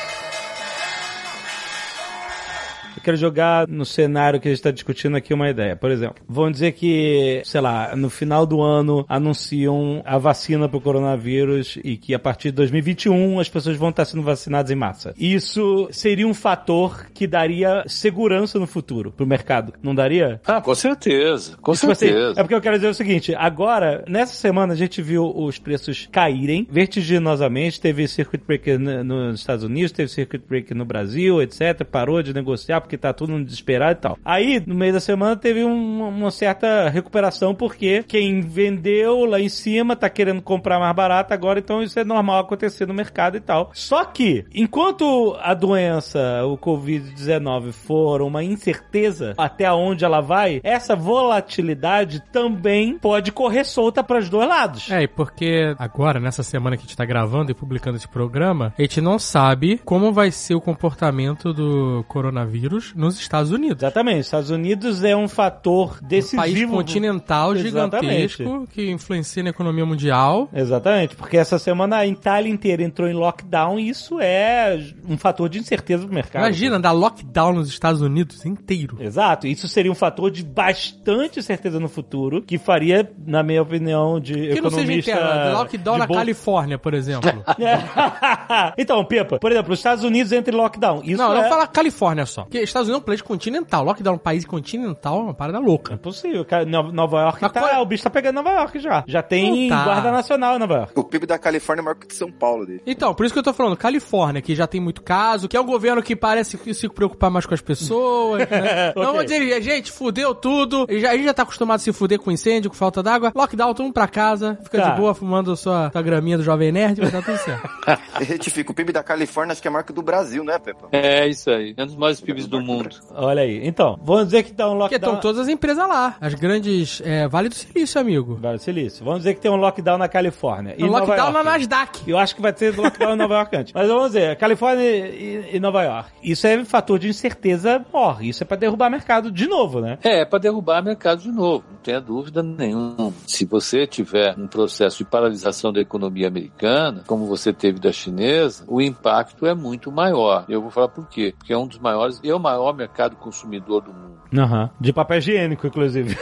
quero jogar no cenário que a gente está discutindo aqui uma ideia. Por exemplo, vamos dizer que, sei lá, no final do ano anunciam a vacina para o coronavírus e que a partir de 2021 as pessoas vão estar sendo vacinadas em massa. Isso seria um fator que daria segurança no futuro para o mercado, não daria? Ah, com certeza, com Isso certeza. Assim, é porque eu quero dizer o seguinte, agora, nessa semana a gente viu os preços caírem vertiginosamente, teve circuit breaker nos Estados Unidos, teve circuit breaker no Brasil, etc, parou de negociar porque tá tudo desesperado e tal. Aí, no meio da semana, teve um, uma certa recuperação, porque quem vendeu lá em cima tá querendo comprar mais barato agora, então isso é normal acontecer no mercado e tal. Só que, enquanto a doença, o Covid-19, for uma incerteza até onde ela vai, essa volatilidade também pode correr solta para os dois lados. É, e porque agora, nessa semana que a gente tá gravando e publicando esse programa, a gente não sabe como vai ser o comportamento do coronavírus nos Estados Unidos. Exatamente. Estados Unidos é um fator decisivo. Um país continental Exatamente. gigantesco que influencia na economia mundial. Exatamente, porque essa semana a Itália inteira entrou em lockdown e isso é um fator de incerteza pro mercado. Imagina, dar lockdown nos Estados Unidos inteiro. Exato. Isso seria um fator de bastante certeza no futuro, que faria, na minha opinião, de que economista... não seja inteiro, lockdown na bol... Califórnia, por exemplo. então, Pepa, por exemplo, os Estados Unidos entram em lockdown. Isso não, é... não fala Califórnia só. Porque Estados Unidos é um país continental. Lockdown é um país continental é uma parada louca. É possível. Nova York tá, qual... o bicho tá pegando Nova York já. Já tem tá. guarda nacional em Nova York. O PIB da Califórnia é maior que de São Paulo dele. Então, por isso que eu tô falando, Califórnia, que já tem muito caso, que é um governo que parece se preocupar mais com as pessoas, né? okay. Não vou dizer, gente, fudeu tudo, a gente já tá acostumado a se fuder com incêndio, com falta d'água. Lockdown, todo mundo pra casa, fica tá. de boa fumando sua, sua graminha do Jovem Nerd, vai dar tudo certo. Retifico, o PIB da Califórnia acho que é maior que do Brasil, né, Pepa? É, isso aí. É um dos maiores PIBs do mundo. Olha aí. Então, vamos dizer que dá um lockdown. Porque estão todas as empresas lá. As grandes. É, vale do Silício, amigo. Vale do Silício. Vamos dizer que tem um lockdown na Califórnia. Um lockdown na Nasdaq. Eu acho que vai ter lockdown em Nova York antes. Mas vamos dizer, Califórnia e, e, Nova York. Isso é fator de incerteza morre. Isso é para derrubar mercado de novo, né? É, é para derrubar mercado de novo. Não tenha dúvida nenhuma. Se você tiver um processo de paralisação da economia americana, como você teve da chinesa, o impacto é muito maior. Eu vou falar por quê. Porque é um dos maiores, e o maior mercado consumidor do mundo. Uhum. De papel higiênico, inclusive.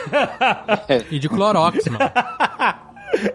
e de clorox, mano.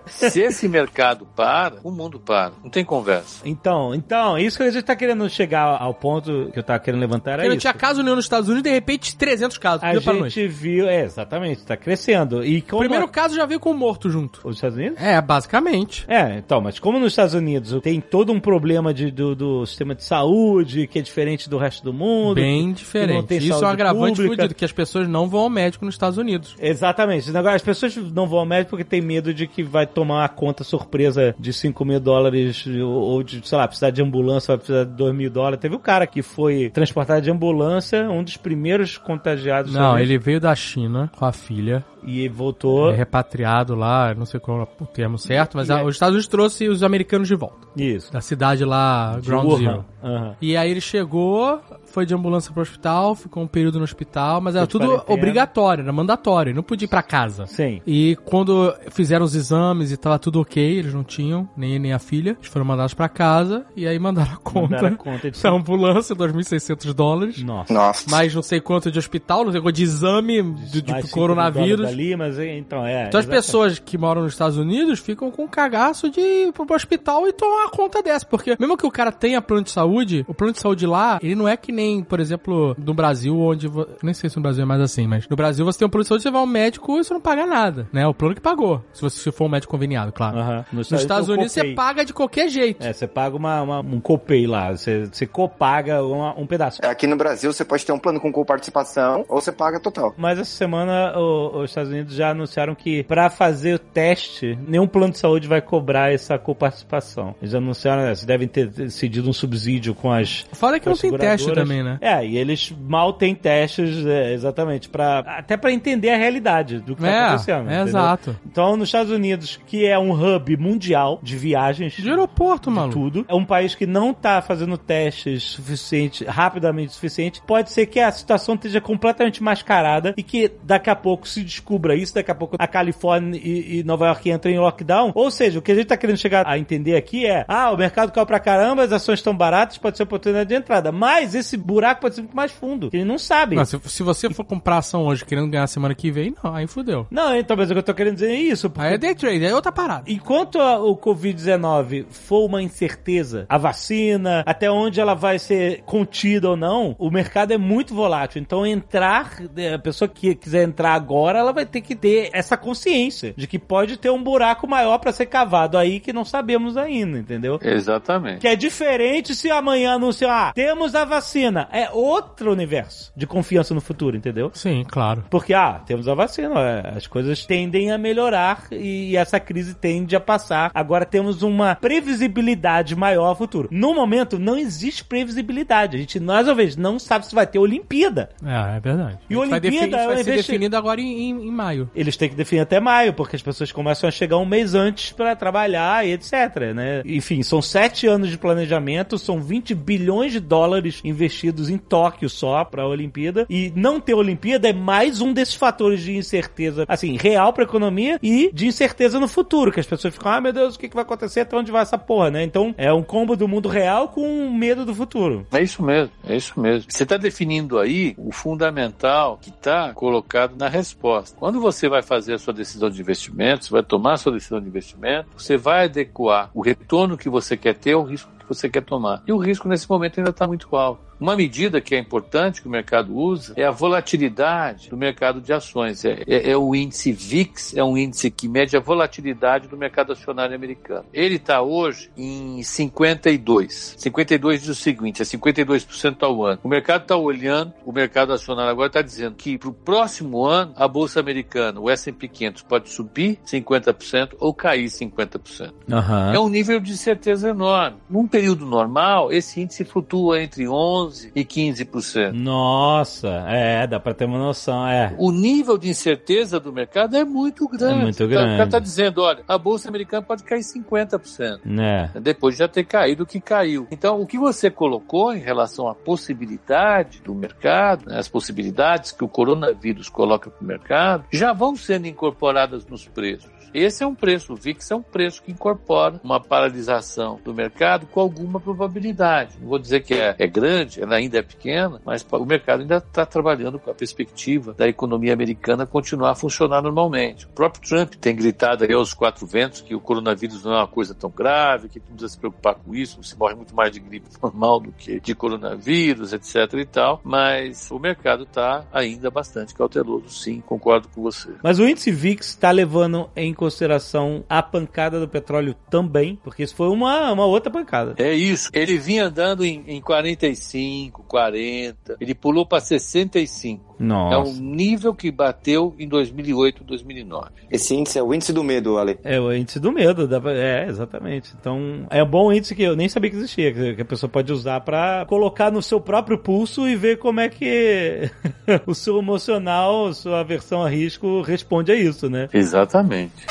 Se esse mercado para, o mundo para. Não tem conversa. Então, então, isso que a gente tá querendo chegar ao ponto que eu tava querendo levantar era Porque não tinha caso nenhum nos Estados Unidos, de repente 300 casos. A gente viu, é, exatamente, tá crescendo. E O como primeiro caso já veio com o morto junto. os Estados Unidos? É, basicamente. É, então, mas como nos Estados Unidos tem todo um problema de, do, do sistema de saúde que é diferente do resto do mundo. Bem diferente. tem Isso é um saúde agravante pública. fudido, que as pessoas não vão ao médico nos Estados Unidos. Exatamente. Agora, as pessoas não vão ao médico porque tem medo de que vai tomar uma conta surpresa de 5 mil dólares ou de, sei lá, precisar de ambulância, vai precisar de 2 mil dólares. Teve o cara que foi transportado de ambulância, um dos primeiros contagiados. Não, ele veio da China com a filha, E voltou. é repatriado lá, não sei qual é o termo certo, mas a- é- os Estados Unidos trouxe os americanos de volta. Isso. Da cidade lá, Ground. Zero. Aham. E aí ele chegou, foi de ambulância pro hospital, ficou um período no hospital, mas era tudo quarentena. obrigatório, era mandatório, não podia ir pra casa. Sim. E quando fizeram os exames e tava tudo ok, eles não tinham, nem nem a filha, eles foram mandados pra casa e aí mandaram a conta. Mandaram a conta de- da ambulância, 2.600 dólares. Nossa. Nossa. Mais não sei quanto de hospital, não sei quanto de exame de, de cinco coronavírus. dólares Ali, mas então é. Então as exatamente. pessoas que moram nos Estados Unidos ficam com cagaço de ir pro hospital e tomar uma conta dessa. Porque mesmo que o cara tenha plano de saúde, o plano de saúde lá, ele não é que nem, por exemplo, no Brasil, onde... vo- Nem sei se no Brasil é mais assim, mas no Brasil você tem um plano de saúde, você vai ao médico e você não paga nada, né? O plano que pagou. Se você se for um médico conveniado, claro. Aham. Nos Estados Unidos você paga de qualquer jeito. É, você paga uma, uma- um copay lá. Você, você copaga uma- um pedaço. Aqui no Brasil você pode ter um plano com coparticipação ou você paga total. Mas essa semana o- os Estados Unidos já anunciaram que pra fazer o teste, nenhum plano de saúde vai cobrar essa coparticipação. Eles anunciaram, né, eles devem ter decidido um subsídio com as. Fora que não tem teste seguradoras. Também, né? É, e eles mal têm testes, é, exatamente, para até pra entender a realidade do que tá É, acontecendo. é exato. Então, nos Estados Unidos, que é um hub mundial de viagens. De aeroporto, de maluco. tudo. É um país que não tá fazendo testes suficiente, rapidamente suficiente. Pode ser que a situação esteja completamente mascarada e que daqui a pouco se descubra isso, daqui a pouco a Califórnia e, e Nova York entrem em lockdown. Ou seja, o que a gente tá querendo chegar a entender aqui é: ah, o mercado caiu pra caramba, as ações estão baratas, pode ser oportunidade de entrada. Mas esse buraco pode ser muito mais fundo. Ele não sabe. Não, se, se você for comprar ação hoje querendo ganhar semana que vem, não, aí fudeu. Não, então, mas o que eu tô querendo dizer é isso. porque- Aí é day trade, aí é outra parada. Enquanto a- o Covid-19 for uma incerteza, a vacina, até onde ela vai ser contida ou não, o mercado é muito volátil. Então, entrar, eh, a pessoa que quiser entrar agora, ela vai ter que ter essa consciência de que pode ter um buraco maior para ser cavado aí que não sabemos ainda, entendeu? Exatamente. Que é diferente se amanhã anunciar, ah, temos a vacina. É outro universo de confiança no futuro, entendeu? Sim, claro. Porque, ah, temos a vacina, é, as coisas tendem a melhorar e essa crise tende a passar. Agora temos uma previsibilidade maior ao futuro. No momento, não existe previsibilidade. A gente, mais uma vez, não sabe se vai ter Olimpíada. É, é verdade. E vai, Olimpíada é um vai ser investi- definido agora em, em- em maio. Eles têm que definir até maio, porque as pessoas começam a chegar um mês antes para trabalhar e etc, né? Enfim, são sete anos de planejamento, são 20 bilhões de dólares investidos em Tóquio só para a Olimpíada. E não ter Olimpíada é mais um desses fatores de incerteza, assim, real para a economia e de incerteza no futuro, que as pessoas ficam, ah, meu Deus, o que, que vai acontecer? Até onde vai essa porra, né? Então, é um combo do mundo real com medo do futuro. É isso mesmo, é isso mesmo. Você está definindo aí o fundamental que está colocado na resposta. Quando você vai fazer a sua decisão de investimento, você vai tomar a sua decisão de investimento, você vai adequar o retorno que você quer ter ao risco que você quer tomar. E o risco nesse momento ainda está muito alto. Uma medida que é importante que o mercado usa é a volatilidade do mercado de ações. É, é- é o índice VIX, é um índice que mede a volatilidade do mercado acionário americano. Ele está hoje em 52. 52 diz o seguinte, é 52% ao ano. O mercado está olhando, o mercado acionário agora está dizendo que para o próximo ano, a Bolsa Americana, o S&P 500, pode subir 50% ou cair 50%. Aham. É um nível de certeza enorme. Num período normal, esse índice flutua entre 11% e 15%. Nossa, é, dá pra ter uma noção, é. O nível de incerteza do mercado é muito grande. É muito Então, O cara grande. está dizendo, olha, a Bolsa Americana pode cair 50%. Né? Depois de já ter caído o que caiu. Então, o que você colocou em relação à possibilidade do mercado, né, as possibilidades que o coronavírus coloca para o mercado, já vão sendo incorporadas nos preços. Esse é um preço, o VIX é um preço que incorpora uma paralisação do mercado com alguma probabilidade. Não vou dizer que é, é grande, ela ainda é pequena, mas o mercado ainda está trabalhando com a perspectiva da economia americana continuar a funcionar normalmente. O próprio Trump tem gritado aí aos quatro ventos que o coronavírus não é uma coisa tão grave, que não precisa se preocupar com isso, se morre muito mais de gripe normal do que de coronavírus, etc e tal, mas o mercado está ainda bastante cauteloso, sim, concordo com você. Mas o índice VIX está levando em consideração a pancada do petróleo também, porque isso foi uma, uma outra pancada. É isso. Ele vinha andando em, em 45, 40, ele pulou para 65. Nossa. É um nível que bateu em 2008, 2009. Esse índice é o índice do medo, Ale. É o índice do medo, é, exatamente. Então, é um bom índice que eu nem sabia que existia, que a pessoa pode usar para colocar no seu próprio pulso e ver como é que o seu emocional, sua aversão a risco responde a isso, né? Exatamente.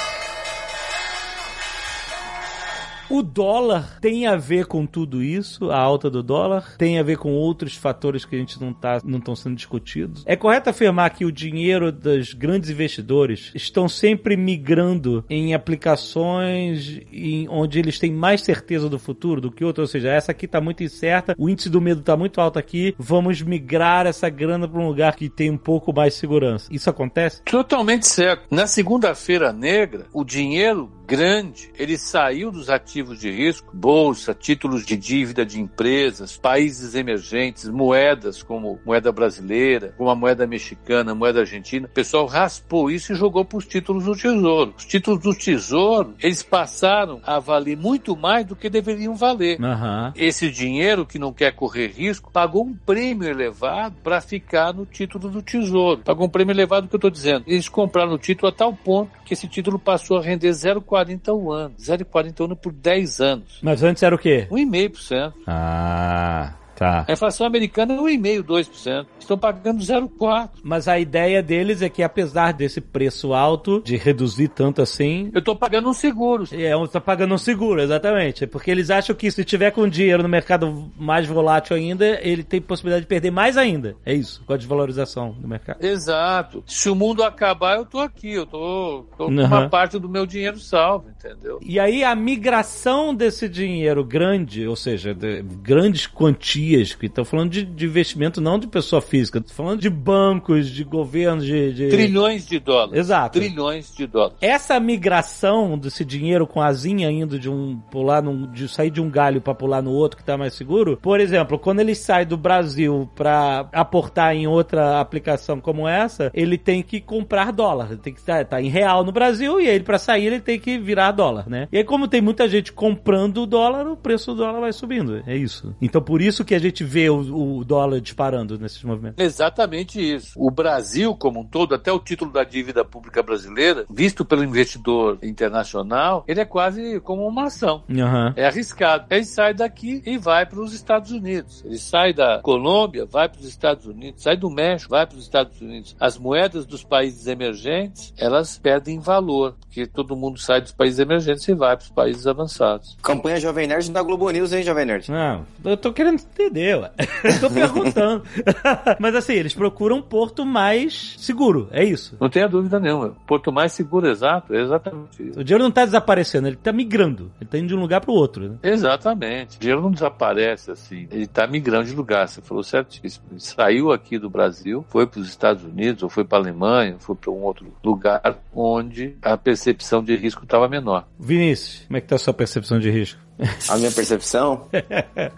O dólar tem a ver com tudo isso, a alta do dólar, tem a ver com outros fatores que a gente não tá, não estão sendo discutidos. É correto afirmar que o dinheiro dos grandes investidores estão sempre migrando em aplicações em onde eles têm mais certeza do futuro do que outras, ou seja, essa aqui está muito incerta, o índice do medo está muito alto aqui, vamos migrar essa grana para um lugar que tem um pouco mais segurança. Isso acontece? Totalmente certo. Na segunda-feira negra, o dinheiro grande, ele saiu dos ativos de risco, bolsa, títulos de dívida de empresas, países emergentes, moedas como moeda brasileira, como a moeda mexicana, a moeda argentina. O pessoal raspou isso e jogou para os títulos do Tesouro. Os títulos do Tesouro, eles passaram a valer muito mais do que deveriam valer. Uhum. Esse dinheiro que não quer correr risco pagou um prêmio elevado para ficar no título do Tesouro. Pagou um prêmio elevado que eu estou dizendo. Eles compraram o título a tal ponto que esse título passou a render 0,40 0,40 ao ano. 0,40 ao ano por 10 anos. Mas antes era o quê? 1,5%. Ah. Tá. A inflação americana é 1,5%, 2%. Estão pagando 0,4%. Mas a ideia deles é que apesar desse preço alto, de reduzir tanto assim... Eu estou pagando um seguro. É, eu estou pagando um seguro, exatamente. Porque eles acham que se tiver com dinheiro no mercado mais volátil ainda, ele tem possibilidade de perder mais ainda. É isso, com a desvalorização do mercado. Exato. Se o mundo acabar, eu estou aqui. Eu tô, tô com uhum. uma parte do meu dinheiro salvo, entendeu? E aí a migração desse dinheiro grande, ou seja, grandes quantias dias, que estão falando de, de, investimento não de pessoa física, estão falando de bancos, de governos, de, de, Trilhões de dólares. Exato. Trilhões de dólares. Essa migração desse dinheiro com a asinha indo de um pular num, de sair de um galho para pular no outro que está mais seguro. Por exemplo, quando ele sai do Brasil para aportar em outra aplicação como essa, ele tem que comprar dólar, ele tem que estar tá em real no Brasil e aí para sair ele tem que virar dólar, né? E aí como tem muita gente comprando o dólar, o preço do dólar vai subindo. É isso. Então por isso que a gente vê o, o, dólar disparando nesses movimentos. Exatamente isso. O Brasil, como um todo, até o título da dívida pública brasileira, visto pelo investidor internacional, ele é quase como uma ação. Uhum. É arriscado. Ele sai daqui e vai para os Estados Unidos. Ele sai da Colômbia, vai para os Estados Unidos, sai do México, vai para os Estados Unidos. As moedas dos países emergentes, elas perdem valor, porque todo mundo sai dos países emergentes e vai para os países avançados. Campanha Jovem Nerd da Globo News, hein, Jovem Nerd? Não, eu tô querendo entender ué. tô perguntando. Mas assim, eles procuram um porto mais seguro, é isso. Não tenha dúvida nenhuma. Porto mais seguro, exato, é exatamente isso. O dinheiro não tá desaparecendo, ele tá migrando. Ele tá indo de um lugar pro outro. Né? Exatamente. O dinheiro não desaparece assim. Ele tá migrando de lugar. Você falou certíssimo. Ele saiu aqui do Brasil, foi para os Estados Unidos, ou foi para Alemanha, foi para um outro lugar onde a percepção de risco estava menor. Vinícius, como é que tá a sua percepção de risco? A minha percepção?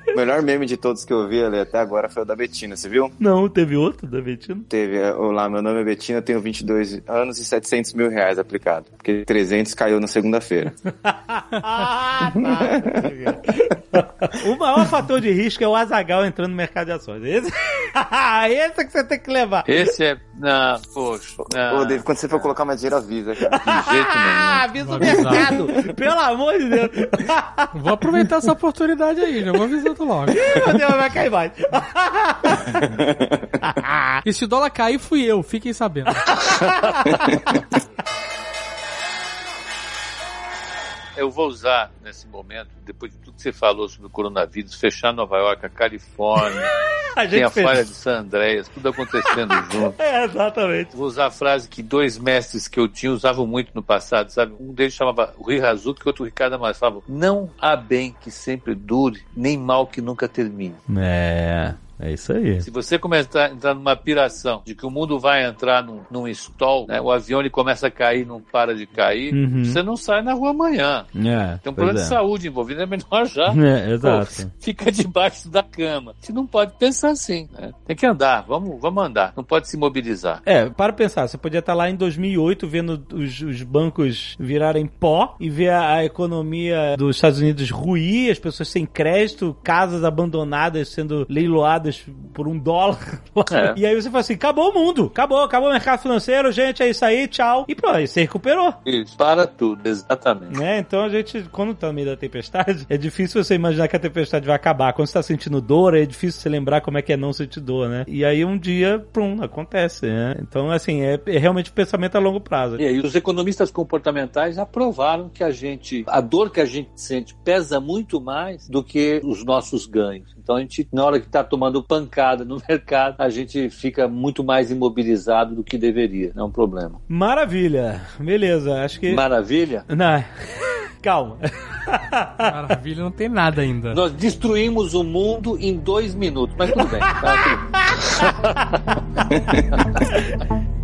o melhor meme de todos que eu vi ali até agora foi o da Betina, você viu? Não, teve outro da Betina? Teve. É, Olá, meu nome é Betina, eu tenho 22 anos e 700 mil reais aplicado. Porque 300 caiu na segunda-feira. o maior fator de risco é o Azagal entrando no mercado de ações. Esse, esse é que você tem que levar. Esse é. Não, poxa. Não. Ô, David, quando você for colocar mais dinheiro, avisa, cara. De jeito nenhum. avisa o mercado. Pelo amor de Deus. Vou aproveitar essa oportunidade aí, já vou avisando logo. Ih, meu Deus, vai cair mais. e se o dólar cair, fui eu, fiquem sabendo. eu vou usar nesse momento, depois de tudo que você falou sobre o coronavírus, fechar Nova York, a Califórnia, a tem a fez. falha de San Andreas, tudo acontecendo junto. É, exatamente. Vou usar a frase que dois mestres que eu tinha usavam muito no passado, sabe? Um deles chamava o Rui Razuto, que o outro Ricardo Amaro. Falava, não há bem que sempre dure, nem mal que nunca termine. É... É isso aí. Se você começar a entrar numa piração de que o mundo vai entrar num, num stall, né, o avião ele começa a cair, não para de cair, uhum. você não sai na rua amanhã. É, Tem um problema é. de saúde envolvido, é melhor já. É, exato. Pô, fica debaixo da cama. Você não pode pensar assim, né? Tem que andar, vamos, vamos andar. Não pode se mobilizar. É, para pensar, você podia estar lá em 2008 vendo os, os bancos virarem pó e ver a, a economia dos Estados Unidos ruir, as pessoas sem crédito, casas abandonadas sendo leiloadas por um dólar. É. E aí você fala assim: acabou o mundo, acabou, acabou o mercado financeiro, gente, é isso aí, tchau. E pronto, aí você recuperou. Isso, para tudo, exatamente. Né? Então a gente, quando tá no meio da tempestade, é difícil você imaginar que a tempestade vai acabar. Quando você tá sentindo dor, é difícil você lembrar como é que é não sentir dor, né? E aí um dia, prum, acontece, né? Então, assim, é, é realmente pensamento a longo prazo. E aí os economistas comportamentais aprovaram que a gente, a dor que a gente sente pesa muito mais do que os nossos ganhos. Então a gente, na hora que está tomando pancada no mercado, a gente fica muito mais imobilizado do que deveria. Não é um problema. Maravilha. Beleza, acho que. Maravilha? Não. Calma. Maravilha, não tem nada ainda. Nós destruímos o mundo em dois minutos, mas tudo bem. Tá, tudo bem.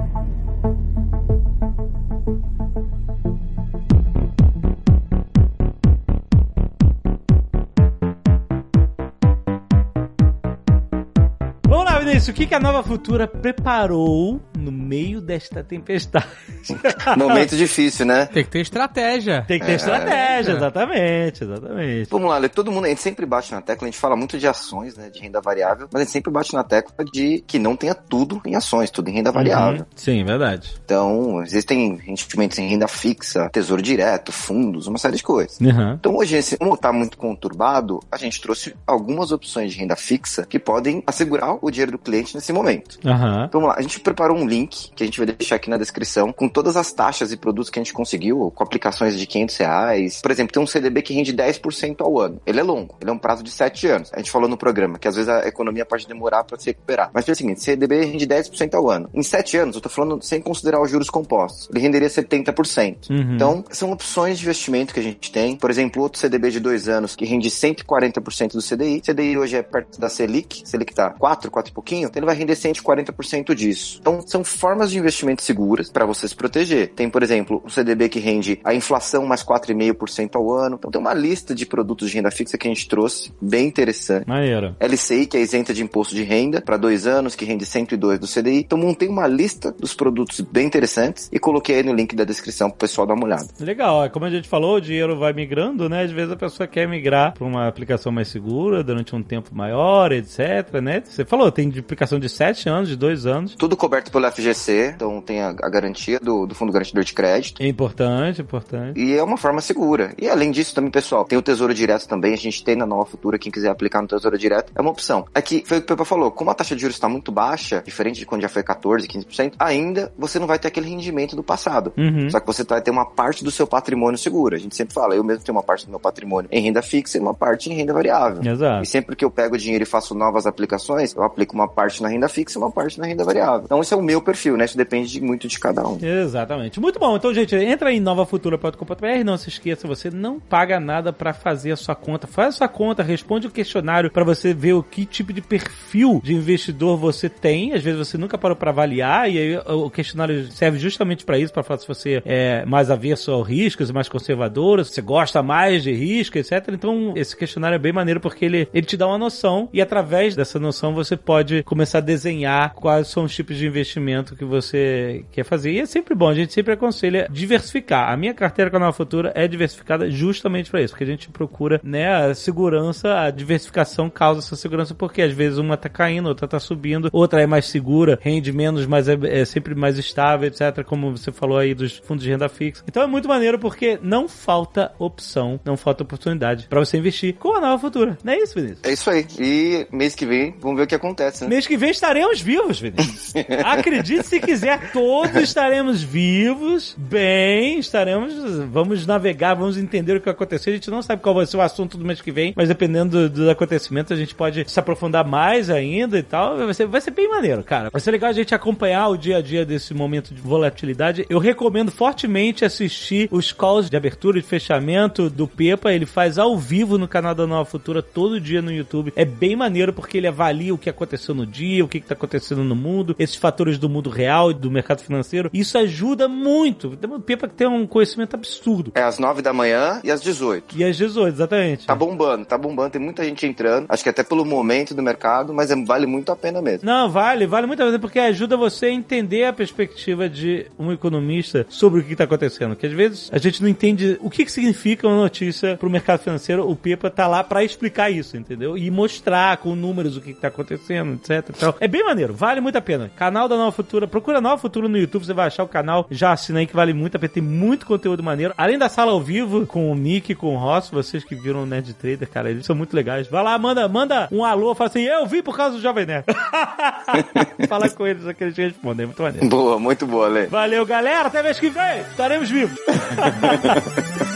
Vinícius, o que, que a Nova Futura preparou no meio desta tempestade? Momento difícil, né? Tem que ter estratégia. Tem que ter é, estratégia, é. exatamente, exatamente. Vamos lá, todo mundo, a gente sempre bate na tecla, a gente fala muito de ações, né, de renda variável, mas a gente sempre bate na tecla de que não tenha tudo em ações, tudo em renda variável. Uhum. Sim, verdade. Então, existem investimentos em renda fixa, tesouro direto, fundos, uma série de coisas. Uhum. Então, hoje, como está muito conturbado, a gente trouxe algumas opções de renda fixa que podem assegurar o dinheiro do cliente nesse momento. Uhum. Então, vamos lá, a gente preparou um link que a gente vai deixar aqui na descrição com todas as taxas e produtos que a gente conseguiu, com aplicações de 500 reais. Por exemplo, tem um CDB que rende 10% ao ano. Ele é longo, ele é um prazo de 7 anos. A gente falou no programa que às vezes a economia pode demorar para se recuperar. Mas é o seguinte, CDB rende 10% ao ano. Em 7 anos, eu tô falando sem considerar os juros compostos, ele renderia 70%. Uhum. Então, são opções de investimento que a gente tem. Por exemplo, outro CDB de 2 anos que rende 140% do CDI. CDI hoje é perto da Selic, Selic tá 4, 4 e pouquinho, então ele vai render 140% disso. Então, são formas de investimento seguras para você se proteger. Tem, por exemplo, um CDB que rende a inflação mais 4,5% ao ano. Então, tem uma lista de produtos de renda fixa que a gente trouxe, bem interessante. Maneiro. LCI, que é isenta de imposto de renda, para dois anos, que rende 102 do CDI. Então, montei uma lista dos produtos bem interessantes e coloquei aí no link da descrição pro pessoal dar uma olhada. Legal. É como a gente falou, o dinheiro vai migrando, né? Às vezes a pessoa quer migrar para uma aplicação mais segura durante um tempo maior, etc, né? Você falou, tem de aplicação de 7 anos, de 2 anos. Tudo coberto pelo FGC, então tem a, a garantia do, do Fundo Garantidor de Crédito. É importante, importante. E é uma forma segura. E além disso também, pessoal, tem o Tesouro Direto também, a gente tem na Nova Futura, quem quiser aplicar no Tesouro Direto, é uma opção. Aqui, foi o que o Pepa falou, como a taxa de juros está muito baixa, diferente de quando já foi 14, 15%, ainda você não vai ter aquele rendimento do passado. Uhum. Só que você vai ter uma parte do seu patrimônio segura. A gente sempre fala, eu mesmo tenho uma parte do meu patrimônio em renda fixa e uma parte em renda variável. Exato. E sempre que eu pego dinheiro e faço novas aplicações, eu aplico uma parte na renda fixa e uma parte na renda variável. Então esse é o meu perfil, né? Isso depende de, muito de cada um. Exatamente. Muito bom. Então, gente, entra em novafutura.com.br. Não se esqueça, você não paga nada para fazer a sua conta. Faz a sua conta, responde o questionário para você ver o que tipo de perfil de investidor você tem. Às vezes você nunca parou para avaliar e aí o questionário serve justamente para isso, para falar se você é mais avesso ao riscos, mais conservador, se você gosta mais de risco, etc. Então, esse questionário é bem maneiro porque ele, ele te dá uma noção e através dessa noção você pode começar a desenhar quais são os tipos de investimento que você quer fazer. E é sempre bom, a gente sempre aconselha diversificar. A minha carteira com a Nova Futura é diversificada justamente para isso, porque a gente procura, né, a segurança, a diversificação causa essa segurança, porque às vezes uma tá caindo, outra tá subindo, outra é mais segura, rende menos, mas é, é sempre mais estável, etc. Como você falou aí dos fundos de renda fixa. Então é muito maneiro porque não falta opção, não falta oportunidade para você investir com a Nova Futura. Não é isso, Vinícius? É isso aí. E mês que vem, vamos ver o que acontece, né? Mês que vem estaremos vivos, Vinícius. Acredite se quiser, todos estaremos vivos, bem, estaremos, vamos navegar, vamos entender o que vai acontecer. A gente não sabe qual vai ser o assunto do mês que vem, mas dependendo dos acontecimentos, a gente pode se aprofundar mais ainda e tal. Vai ser, vai ser bem maneiro, cara. Vai ser legal a gente acompanhar o dia a dia desse momento de volatilidade. Eu recomendo fortemente assistir os calls de abertura e fechamento do Pepa. Ele faz ao vivo no canal da Nova Futura todo dia no YouTube. É bem maneiro porque ele avalia o que aconteceu no dia, o que está acontecendo no mundo, esses fatores do mundo real e do mercado financeiro. Isso ajuda muito. O Pepa tem um conhecimento absurdo. É às 9 da manhã e às 18. E às 18, exatamente. Tá bombando, tá bombando. Tem muita gente entrando. Acho que até pelo momento do mercado, mas é, vale muito a pena mesmo. Não, vale, vale muito a pena porque ajuda você a entender a perspectiva de um economista sobre o que está acontecendo. Que às vezes a gente não entende o que, que significa uma notícia para o mercado financeiro. O Pepa tá lá para explicar isso, entendeu? E mostrar com números o que, está acontecendo, etc. Então, é bem maneiro, vale muito a pena. Canal da Nova Futura, procura Nova Futura no YouTube, você vai achar o canal. Já assina aí que vale muito a pena, tem muito conteúdo maneiro. Além da sala ao vivo com o Nick, com o Ross, vocês que viram o Nerd Trader, cara, eles são muito legais. Vai lá, manda, manda um alô, fala assim, eu vi por causa do Jovem Nerd. fala com eles, que eles respondem, muito maneiro. Boa, muito boa, Lê. Valeu, galera, até mês que vem, estaremos vivos.